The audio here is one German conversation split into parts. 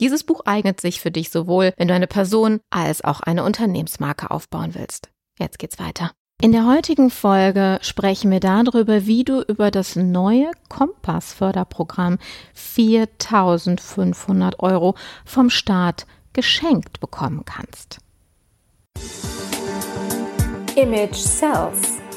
Dieses Buch eignet sich für dich sowohl, wenn du eine Person als auch eine Unternehmensmarke aufbauen willst. Jetzt geht's weiter. In der heutigen Folge sprechen wir darüber, wie du über das neue Kompass-Förderprogramm 4500 Euro vom Staat geschenkt bekommen kannst. Image Sells,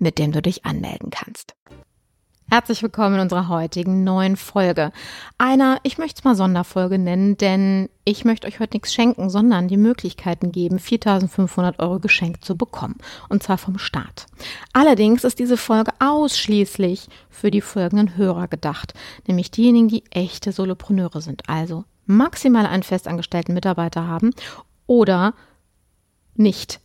mit dem du dich anmelden kannst. Herzlich willkommen in unserer heutigen neuen Folge. Einer, ich möchte es mal Sonderfolge nennen, denn ich möchte euch heute nichts schenken, sondern die Möglichkeiten geben, 4500 Euro geschenkt zu bekommen. Und zwar vom Staat. Allerdings ist diese Folge ausschließlich für die folgenden Hörer gedacht, nämlich diejenigen, die echte Solopreneure sind, also maximal einen festangestellten Mitarbeiter haben oder nicht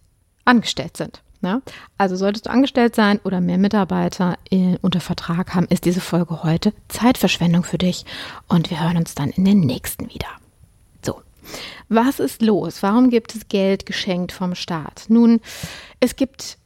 angestellt sind. Ne? Also solltest du angestellt sein oder mehr Mitarbeiter in, unter Vertrag haben, ist diese Folge heute Zeitverschwendung für dich und wir hören uns dann in den nächsten wieder. So, was ist los? Warum gibt es Geld geschenkt vom Staat? Nun, es gibt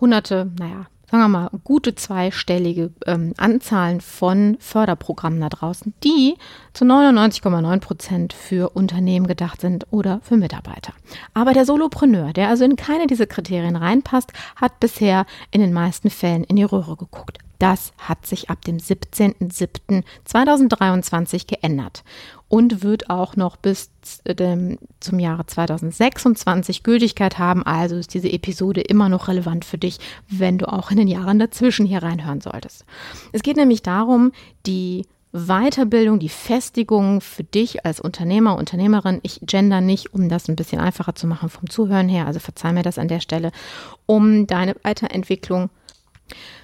hunderte, naja, sagen wir mal, gute zweistellige ähm, Anzahlen von Förderprogrammen da draußen, die zu 99,9 Prozent für Unternehmen gedacht sind oder für Mitarbeiter. Aber der Solopreneur, der also in keine dieser Kriterien reinpasst, hat bisher in den meisten Fällen in die Röhre geguckt. Das hat sich ab dem 17.07.2023 geändert und wird auch noch bis ähm, zum Jahre 2026 Gültigkeit haben. Also ist diese Episode immer noch relevant für dich, wenn du auch in den Jahren dazwischen hier reinhören solltest. Es geht nämlich darum, die Weiterbildung, die Festigung für dich als Unternehmer, Unternehmerin. Ich gender nicht, um das ein bisschen einfacher zu machen vom Zuhören her, also verzeih mir das an der Stelle, um deine Weiterentwicklung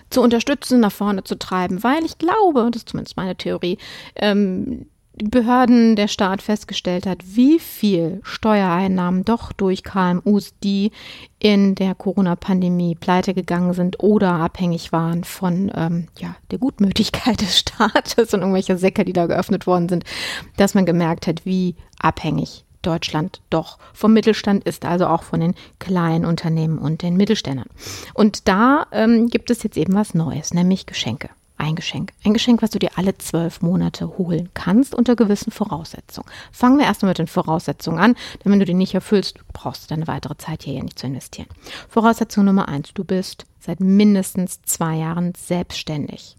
zu unterstützen, nach vorne zu treiben, weil ich glaube, das ist zumindest meine Theorie, ähm, Behörden, der Staat festgestellt hat, wie viel Steuereinnahmen doch durch KMUs, die in der Corona-Pandemie pleite gegangen sind oder abhängig waren von ähm, ja, der Gutmütigkeit des Staates und irgendwelche Säcke, die da geöffnet worden sind, dass man gemerkt hat, wie abhängig Deutschland doch vom Mittelstand ist, also auch von den kleinen Unternehmen und den Mittelständern. Und da ähm, gibt es jetzt eben was Neues, nämlich Geschenke ein Geschenk. Ein Geschenk, was du dir alle zwölf Monate holen kannst unter gewissen Voraussetzungen. Fangen wir erstmal mit den Voraussetzungen an, denn wenn du die nicht erfüllst, brauchst du deine weitere Zeit hier ja nicht zu investieren. Voraussetzung Nummer eins, du bist seit mindestens zwei Jahren selbstständig.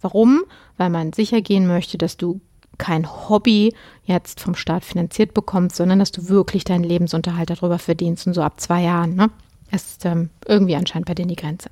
Warum? Weil man sicher gehen möchte, dass du kein Hobby jetzt vom Staat finanziert bekommst, sondern dass du wirklich deinen Lebensunterhalt darüber verdienst und so ab zwei Jahren, ne? ist ähm, irgendwie anscheinend bei denen die Grenze.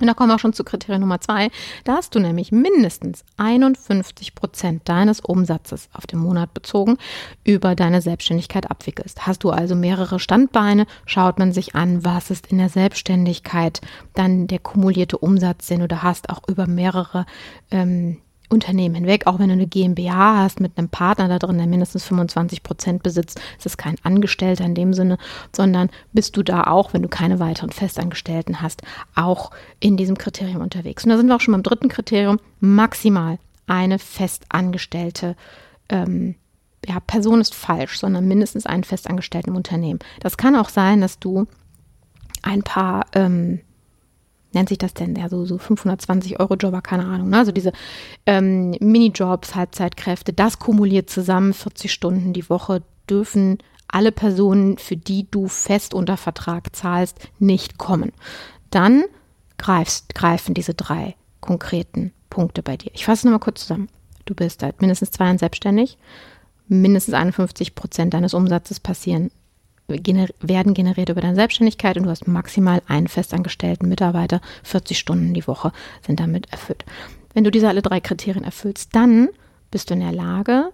Und da kommen wir auch schon zu Kriterium Nummer zwei. Da hast du nämlich mindestens 51 Prozent deines Umsatzes auf den Monat bezogen über deine Selbstständigkeit abwickelst. Hast du also mehrere Standbeine, schaut man sich an, was ist in der Selbstständigkeit dann der kumulierte Umsatz, den du da hast, auch über mehrere ähm, Unternehmen hinweg, auch wenn du eine GmbH hast mit einem Partner da drin, der mindestens 25 Prozent besitzt, ist es kein Angestellter in dem Sinne, sondern bist du da auch, wenn du keine weiteren Festangestellten hast, auch in diesem Kriterium unterwegs. Und da sind wir auch schon beim dritten Kriterium, maximal eine festangestellte ähm, ja, Person ist falsch, sondern mindestens einen festangestellten Unternehmen. Das kann auch sein, dass du ein paar ähm, nennt sich das denn, ja, so, so 520 Euro Jobber, keine Ahnung, ne? also diese ähm, Minijobs, Halbzeitkräfte, das kumuliert zusammen, 40 Stunden die Woche dürfen alle Personen, für die du fest unter Vertrag zahlst, nicht kommen. Dann greifst, greifen diese drei konkreten Punkte bei dir. Ich fasse nochmal kurz zusammen. Du bist seit mindestens zwei Jahren selbstständig, mindestens 51 Prozent deines Umsatzes passieren gener werden generiert über deine Selbstständigkeit und du hast maximal einen festangestellten Mitarbeiter. 40 Stunden die Woche sind damit erfüllt. Wenn du diese alle drei Kriterien erfüllst, dann bist du in der Lage,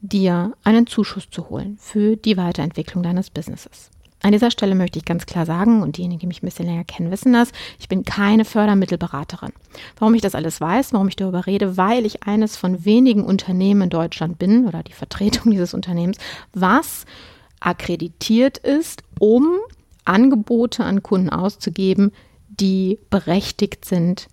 dir einen Zuschuss zu holen für die Weiterentwicklung deines Businesses. An dieser Stelle möchte ich ganz klar sagen, und diejenigen, die mich ein bisschen länger kennen, wissen das, ich bin keine Fördermittelberaterin. Warum ich das alles weiß, warum ich darüber rede, weil ich eines von wenigen Unternehmen in Deutschland bin oder die Vertretung dieses Unternehmens, was akkreditiert ist, um Angebote an Kunden auszugeben, die berechtigt sind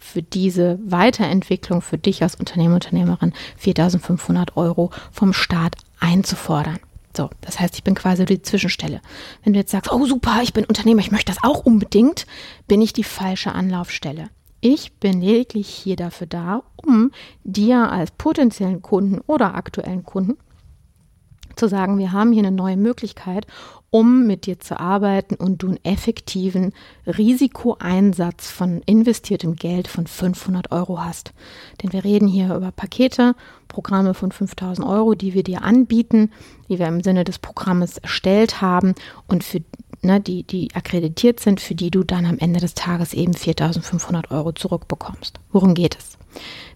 für diese Weiterentwicklung für dich als Unternehmer, Unternehmerin 4.500 Euro vom Staat einzufordern. So, das heißt, ich bin quasi die Zwischenstelle. Wenn du jetzt sagst, oh super, ich bin Unternehmer, ich möchte das auch unbedingt, bin ich die falsche Anlaufstelle. Ich bin lediglich hier dafür da, um dir als potenziellen Kunden oder aktuellen Kunden zu sagen, wir haben hier eine neue Möglichkeit, um mit dir zu arbeiten und du einen effektiven Risikoeinsatz von investiertem Geld von 500 Euro hast. Denn wir reden hier über Pakete, Programme von 5000 Euro, die wir dir anbieten, die wir im Sinne des Programmes erstellt haben und für ne, die, die akkreditiert sind, für die du dann am Ende des Tages eben 4500 Euro zurückbekommst. Worum geht es?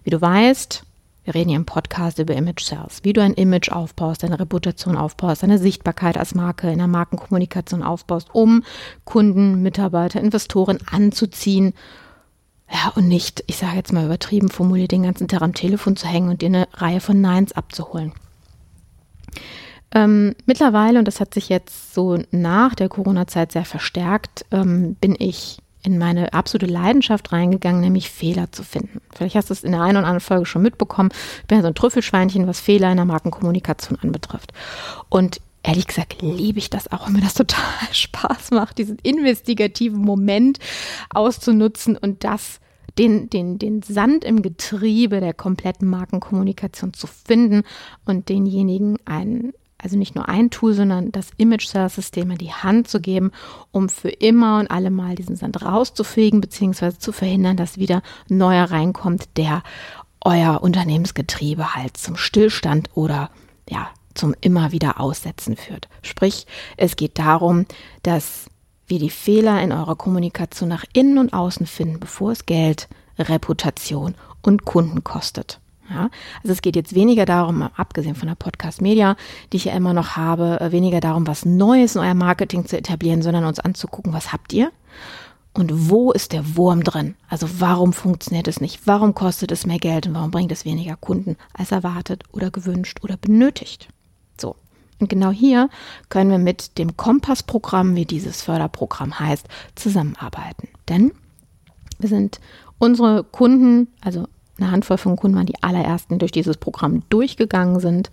Wie du weißt, wir reden hier im Podcast über Image Sales, wie du ein Image aufbaust, deine Reputation aufbaust, deine Sichtbarkeit als Marke in der Markenkommunikation aufbaust, um Kunden, Mitarbeiter, Investoren anzuziehen. Ja, und nicht, ich sage jetzt mal übertrieben formuliert, den ganzen Tag am Telefon zu hängen und dir eine Reihe von Neins abzuholen. Ähm, mittlerweile, und das hat sich jetzt so nach der Corona-Zeit sehr verstärkt, ähm, bin ich in meine absolute Leidenschaft reingegangen, nämlich Fehler zu finden. Vielleicht hast du es in der einen oder anderen Folge schon mitbekommen. Ich bin ja so ein Trüffelschweinchen, was Fehler in der Markenkommunikation anbetrifft. Und ehrlich gesagt liebe ich das auch, wenn mir das total Spaß macht, diesen investigativen Moment auszunutzen und das den, den, den Sand im Getriebe der kompletten Markenkommunikation zu finden und denjenigen einen, also nicht nur ein Tool, sondern das Image Sales System in die Hand zu geben, um für immer und alle Mal diesen Sand rauszufegen, beziehungsweise zu verhindern, dass wieder neuer reinkommt, der euer Unternehmensgetriebe halt zum Stillstand oder ja, zum immer wieder Aussetzen führt. Sprich, es geht darum, dass wir die Fehler in eurer Kommunikation nach innen und außen finden, bevor es Geld, Reputation und Kunden kostet. Ja, also es geht jetzt weniger darum, abgesehen von der Podcast Media, die ich ja immer noch habe, äh, weniger darum, was Neues in euer Marketing zu etablieren, sondern uns anzugucken, was habt ihr und wo ist der Wurm drin? Also warum funktioniert es nicht? Warum kostet es mehr Geld und warum bringt es weniger Kunden als erwartet oder gewünscht oder benötigt? So. Und genau hier können wir mit dem Kompass-Programm, wie dieses Förderprogramm heißt, zusammenarbeiten. Denn wir sind unsere Kunden, also eine Handvoll von Kunden waren die allerersten, die durch dieses Programm durchgegangen sind.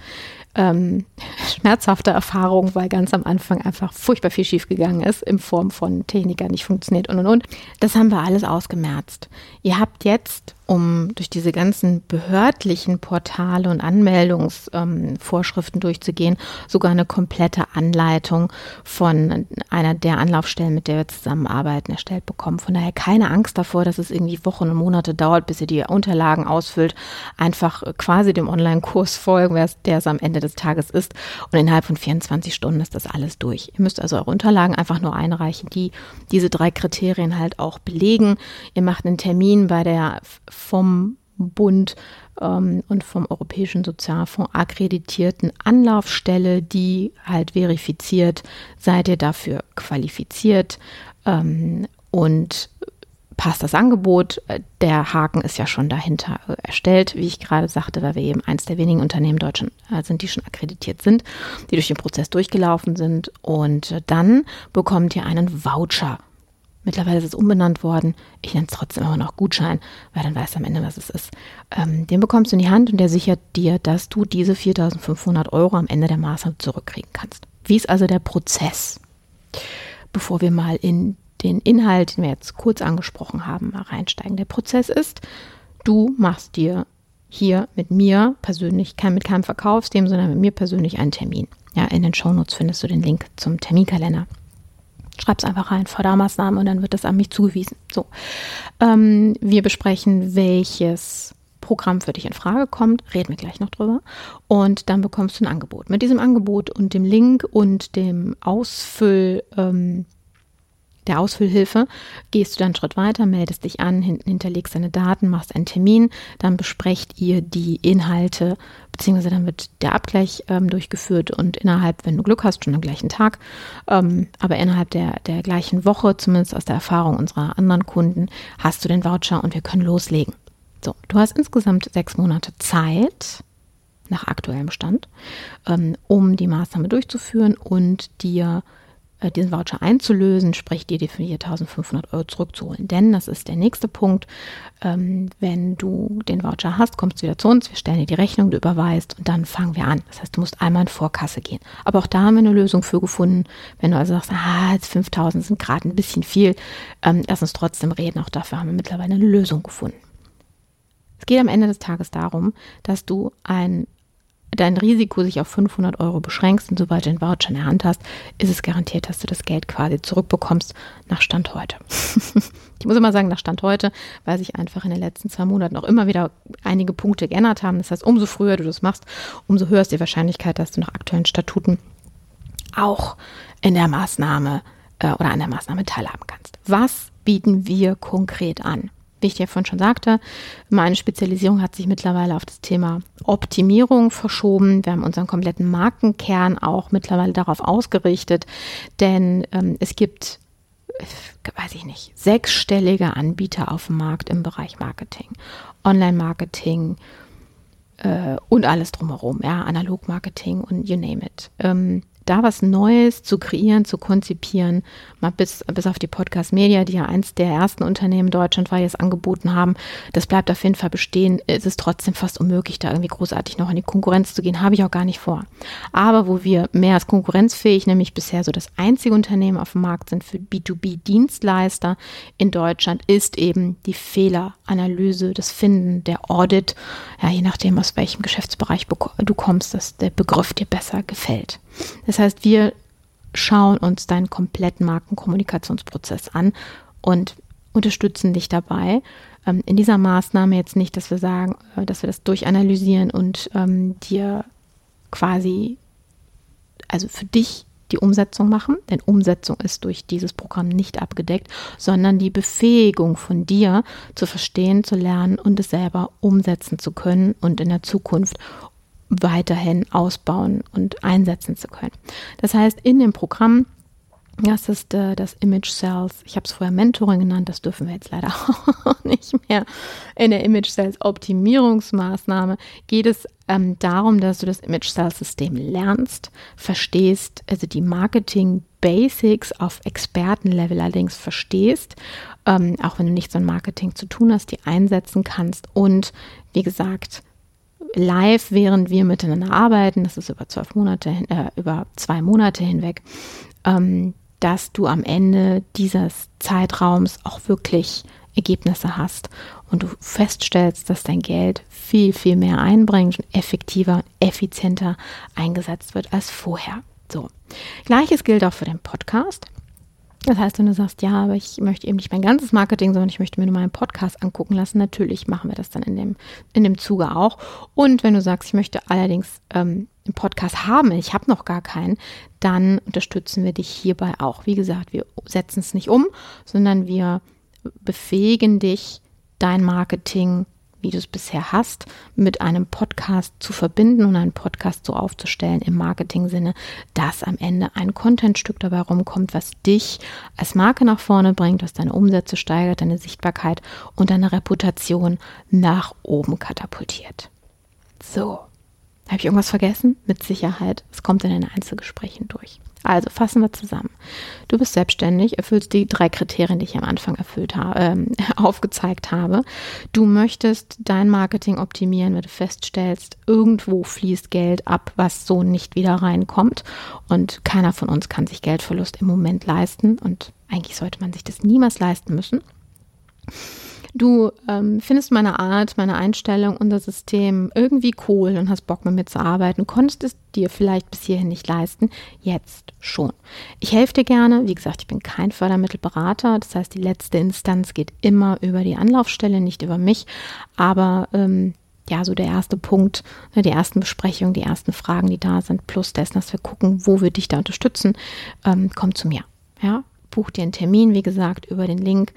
Ähm, schmerzhafte Erfahrung, weil ganz am Anfang einfach furchtbar viel schiefgegangen ist, in Form von Techniker nicht funktioniert und und und. Das haben wir alles ausgemerzt. Ihr habt jetzt um durch diese ganzen behördlichen Portale und Anmeldungsvorschriften ähm, durchzugehen, sogar eine komplette Anleitung von einer der Anlaufstellen, mit der wir zusammenarbeiten, erstellt bekommen. Von daher keine Angst davor, dass es irgendwie Wochen und Monate dauert, bis ihr die Unterlagen ausfüllt. Einfach quasi dem Online-Kurs folgen, der es am Ende des Tages ist. Und innerhalb von 24 Stunden ist das alles durch. Ihr müsst also eure Unterlagen einfach nur einreichen, die diese drei Kriterien halt auch belegen. Ihr macht einen Termin bei der vom Bund ähm, und vom Europäischen Sozialfonds akkreditierten Anlaufstelle, die halt verifiziert, seid ihr dafür qualifiziert ähm, und passt das Angebot. Der Haken ist ja schon dahinter erstellt, wie ich gerade sagte, weil wir eben eins der wenigen Unternehmen Deutschland äh, sind, die schon akkreditiert sind, die durch den Prozess durchgelaufen sind. Und dann bekommt ihr einen Voucher. Mittlerweile ist es umbenannt worden. Ich nenne es trotzdem immer noch Gutschein, weil dann weißt du am Ende, was es ist. Ähm, den bekommst du in die Hand und der sichert dir, dass du diese 4.500 Euro am Ende der Maßnahme zurückkriegen kannst. Wie ist also der Prozess? Bevor wir mal in den Inhalt, den wir jetzt kurz angesprochen haben, mal reinsteigen. Der Prozess ist, du machst dir hier mit mir persönlich, kein, mit keinem Verkaufsthemen, sondern mit mir persönlich einen Termin. Ja, in den Shownotes findest du den Link zum Terminkalender. Schreib's einfach rein, Fördermaßnahmen und dann wird das an mich zugewiesen. So. Ähm, wir besprechen, welches Programm für dich in Frage kommt, reden wir gleich noch drüber. Und dann bekommst du ein Angebot. Mit diesem Angebot und dem Link und dem Ausfüll, ähm, der Ausfüllhilfe gehst du dann einen Schritt weiter, meldest dich an, hinterlegst deine Daten, machst einen Termin, dann besprecht ihr die Inhalte, beziehungsweise dann wird der Abgleich ähm, durchgeführt und innerhalb, wenn du Glück hast, schon am gleichen Tag, ähm, aber innerhalb der, der gleichen Woche, zumindest aus der Erfahrung unserer anderen Kunden, hast du den Voucher und wir können loslegen. So, du hast insgesamt sechs Monate Zeit, nach aktuellem Stand, ähm, um die Maßnahme durchzuführen und dir diesen Voucher einzulösen, sprich dir die 4.500 Euro zurückzuholen. Denn das ist der nächste Punkt. Ähm, wenn du den Voucher hast, kommst du wieder zu uns, wir stellen dir die Rechnung, du überweist und dann fangen wir an. Das heißt, du musst einmal in Vorkasse gehen. Aber auch da haben wir eine Lösung für gefunden. Wenn du also sagst, ah, jetzt 5.000 sind gerade ein bisschen viel, ähm, lass uns trotzdem reden. Auch dafür haben wir mittlerweile eine Lösung gefunden. Es geht am Ende des Tages darum, dass du ein dein Risiko sich auf 500 Euro beschränkst und sobald du den Voucher in der Hand hast, ist es garantiert, dass du das Geld quasi zurückbekommst nach Stand heute. ich muss immer sagen, nach Stand heute, weil sich einfach in den letzten zwei Monaten auch immer wieder einige Punkte geändert haben. Das heißt, umso früher du das machst, umso höher ist die Wahrscheinlichkeit, dass du nach aktuellen Statuten auch in der Maßnahme äh, oder an der Maßnahme teilhaben kannst. Was bieten wir konkret an? Wie ich dir vorhin schon sagte, meine Spezialisierung hat sich mittlerweile auf das Thema Optimierung verschoben. Wir haben unseren kompletten Markenkern auch mittlerweile darauf ausgerichtet, denn ähm, es gibt, weiß ich nicht, sechsstellige Anbieter auf dem Markt im Bereich Marketing, Online-Marketing äh, und alles drumherum, ja, Analog-Marketing und you name it. Ähm, da was Neues zu kreieren, zu konzipieren, mal bis, bis auf die Podcast Media, die ja eins der ersten Unternehmen deutschlandweit jetzt angeboten haben, das bleibt auf jeden Fall bestehen. Es ist trotzdem fast unmöglich, da irgendwie großartig noch in die Konkurrenz zu gehen, habe ich auch gar nicht vor. Aber wo wir mehr als konkurrenzfähig, nämlich bisher so das einzige Unternehmen auf dem Markt sind für B2B-Dienstleister in Deutschland, ist eben die Fehleranalyse, das Finden, der Audit, ja, je nachdem, aus welchem Geschäftsbereich du kommst, dass der Begriff dir besser gefällt. Das heißt, wir schauen uns deinen kompletten Markenkommunikationsprozess an und unterstützen dich dabei. Ähm, in dieser Maßnahme jetzt nicht, dass wir sagen, äh, dass wir das durchanalysieren und ähm, dir quasi, also für dich die Umsetzung machen, denn Umsetzung ist durch dieses Programm nicht abgedeckt, sondern die Befähigung von dir zu verstehen, zu lernen und es selber umsetzen zu können und in der Zukunft weiterhin ausbauen und einsetzen zu können. Das heißt, in dem Programm das ist äh, das Image Sales. Ich habe es vorher Mentoring genannt, das dürfen wir jetzt leider auch nicht mehr. In der Image Sales Optimierungsmaßnahme geht es ähm, darum, dass du das Image Sales System lernst, verstehst, also die Marketing Basics auf Expertenlevel allerdings verstehst, ähm, auch wenn du nichts mit Marketing zu tun hast, die einsetzen kannst und wie gesagt, live, während wir miteinander arbeiten, das ist über zwölf Monate, äh, über zwei Monate hinweg, ähm, dass du am Ende dieses Zeitraums auch wirklich Ergebnisse hast und du feststellst, dass dein Geld viel, viel mehr einbringt und effektiver, effizienter eingesetzt wird als vorher. So. Gleiches gilt auch für den Podcast. Das heißt, wenn du sagst, ja, aber ich möchte eben nicht mein ganzes Marketing, sondern ich möchte mir nur meinen Podcast angucken lassen, natürlich machen wir das dann in dem, in dem Zuge auch. Und wenn du sagst, ich möchte allerdings ähm, einen Podcast haben, ich habe noch gar keinen, dann unterstützen wir dich hierbei auch. Wie gesagt, wir setzen es nicht um, sondern wir befähigen dich, dein Marketing wie du es bisher hast, mit einem Podcast zu verbinden und einen Podcast so aufzustellen im Marketing-Sinne, dass am Ende ein Contentstück dabei rumkommt, was dich als Marke nach vorne bringt, was deine Umsätze steigert, deine Sichtbarkeit und deine Reputation nach oben katapultiert. So. Habe ich irgendwas vergessen? Mit Sicherheit. Es kommt in den Einzelgesprächen durch. Also fassen wir zusammen. Du bist selbstständig, erfüllst die drei Kriterien, die ich am Anfang erfüllt habe, äh, aufgezeigt habe. Du möchtest dein Marketing optimieren, wenn du feststellst, irgendwo fließt Geld ab, was so nicht wieder reinkommt. Und keiner von uns kann sich Geldverlust im Moment leisten. Und eigentlich sollte man sich das niemals leisten müssen. Du ähm, findest meine Art, meine Einstellung, unser System irgendwie cool und hast Bock mit mir zu arbeiten, konntest es dir vielleicht bis hierhin nicht leisten, jetzt schon. Ich helfe dir gerne. Wie gesagt, ich bin kein Fördermittelberater. Das heißt, die letzte Instanz geht immer über die Anlaufstelle, nicht über mich. Aber ähm, ja, so der erste Punkt, ne, die ersten Besprechungen, die ersten Fragen, die da sind, plus dessen, dass wir gucken, wo wir dich da unterstützen, ähm, kommt zu mir. Ja, buch dir einen Termin, wie gesagt, über den Link.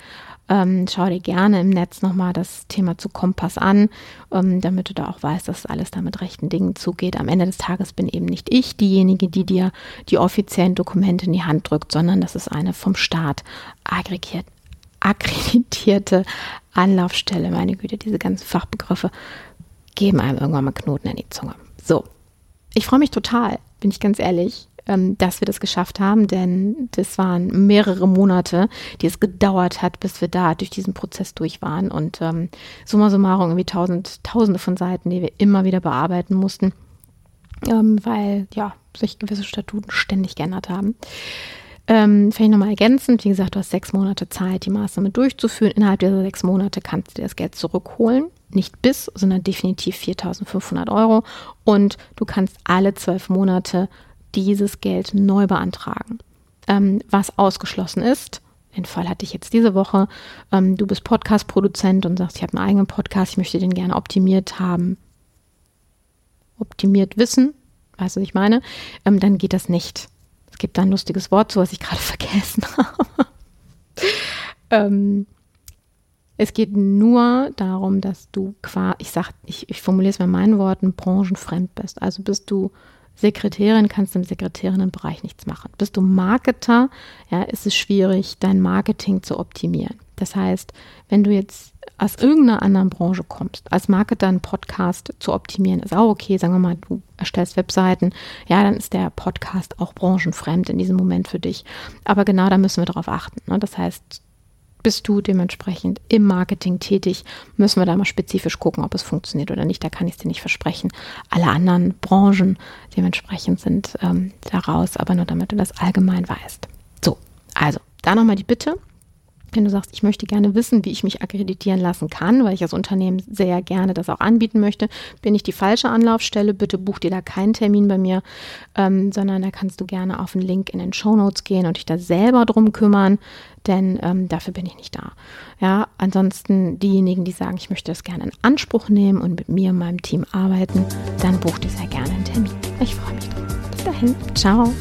Ähm, schau dir gerne im Netz nochmal das Thema zu Kompass an, ähm, damit du da auch weißt, dass alles da mit rechten Dingen zugeht. Am Ende des Tages bin eben nicht ich diejenige, die dir die offiziellen Dokumente in die Hand drückt, sondern das ist eine vom Staat aggregiert, akkreditierte Anlaufstelle. Meine Güte, diese ganzen Fachbegriffe geben einem irgendwann mal Knoten in die Zunge. So, ich freue mich total, bin ich ganz ehrlich, ähm, dass wir das geschafft haben, denn das waren mehrere Monate, die es gedauert hat, bis wir da durch diesen Prozess durch waren und ähm, summa summarum irgendwie tausend, tausende von Seiten, die wir immer wieder bearbeiten mussten, ähm, weil ja sich gewisse Statuten ständig geändert haben. Ähm, vielleicht nochmal ergänzend, wie gesagt, du hast sechs Monate Zeit, die Maßnahme durchzuführen. Innerhalb dieser sechs Monate kannst du dir das Geld zurückholen. Nicht bis, sondern definitiv 4.500 Euro. Und du kannst alle zwölf Monate dieses Geld neu beantragen. Ähm, was ausgeschlossen ist, den Fall hatte ich jetzt diese Woche, ähm, du bist Podcast-Produzent und sagst, ich habe einen eigenen Podcast, ich möchte den gerne optimiert haben, optimiert wissen, weißt du, was ich meine, ähm, dann geht das nicht. Es gibt da ein lustiges Wort zu, was ich gerade vergessen habe. ähm, es geht nur darum, dass du quasi, ich sag, ich, ich formuliere es mit meinen Worten, branchenfremd bist. Also bist du Sekretärin kannst du im Sekretärinnenbereich nichts machen. Bist du Marketer, ja, ist es schwierig, dein Marketing zu optimieren. Das heißt, wenn du jetzt aus irgendeiner anderen Branche kommst, als Marketer einen Podcast zu optimieren, ist auch okay. Sagen wir mal, du erstellst Webseiten, ja, dann ist der Podcast auch branchenfremd in diesem Moment für dich. Aber genau da müssen wir darauf achten. Ne? Das heißt, bist du dementsprechend im Marketing tätig, müssen wir da mal spezifisch gucken, ob es funktioniert oder nicht. Da kann ich es dir nicht versprechen. Alle anderen Branchen dementsprechend sind ähm, daraus, aber nur damit du das allgemein weißt. So, also da nochmal die Bitte. Wenn du sagst, ich möchte gerne wissen, wie ich mich akkreditieren lassen kann, weil ich als Unternehmen sehr gerne das auch anbieten möchte, bin ich die falsche Anlaufstelle. Bitte buch dir da keinen Termin bei mir, ähm, sondern da kannst du gerne auf den Link in den Show Notes gehen und dich da selber drum kümmern denn ähm, dafür bin ich nicht da. Ja, ansonsten diejenigen, die sagen, ich möchte das gerne in Anspruch nehmen und mit mir und meinem Team arbeiten, dann bucht ihr sehr gerne einen Termin. Ich freue mich drauf. Bis dahin, ciao.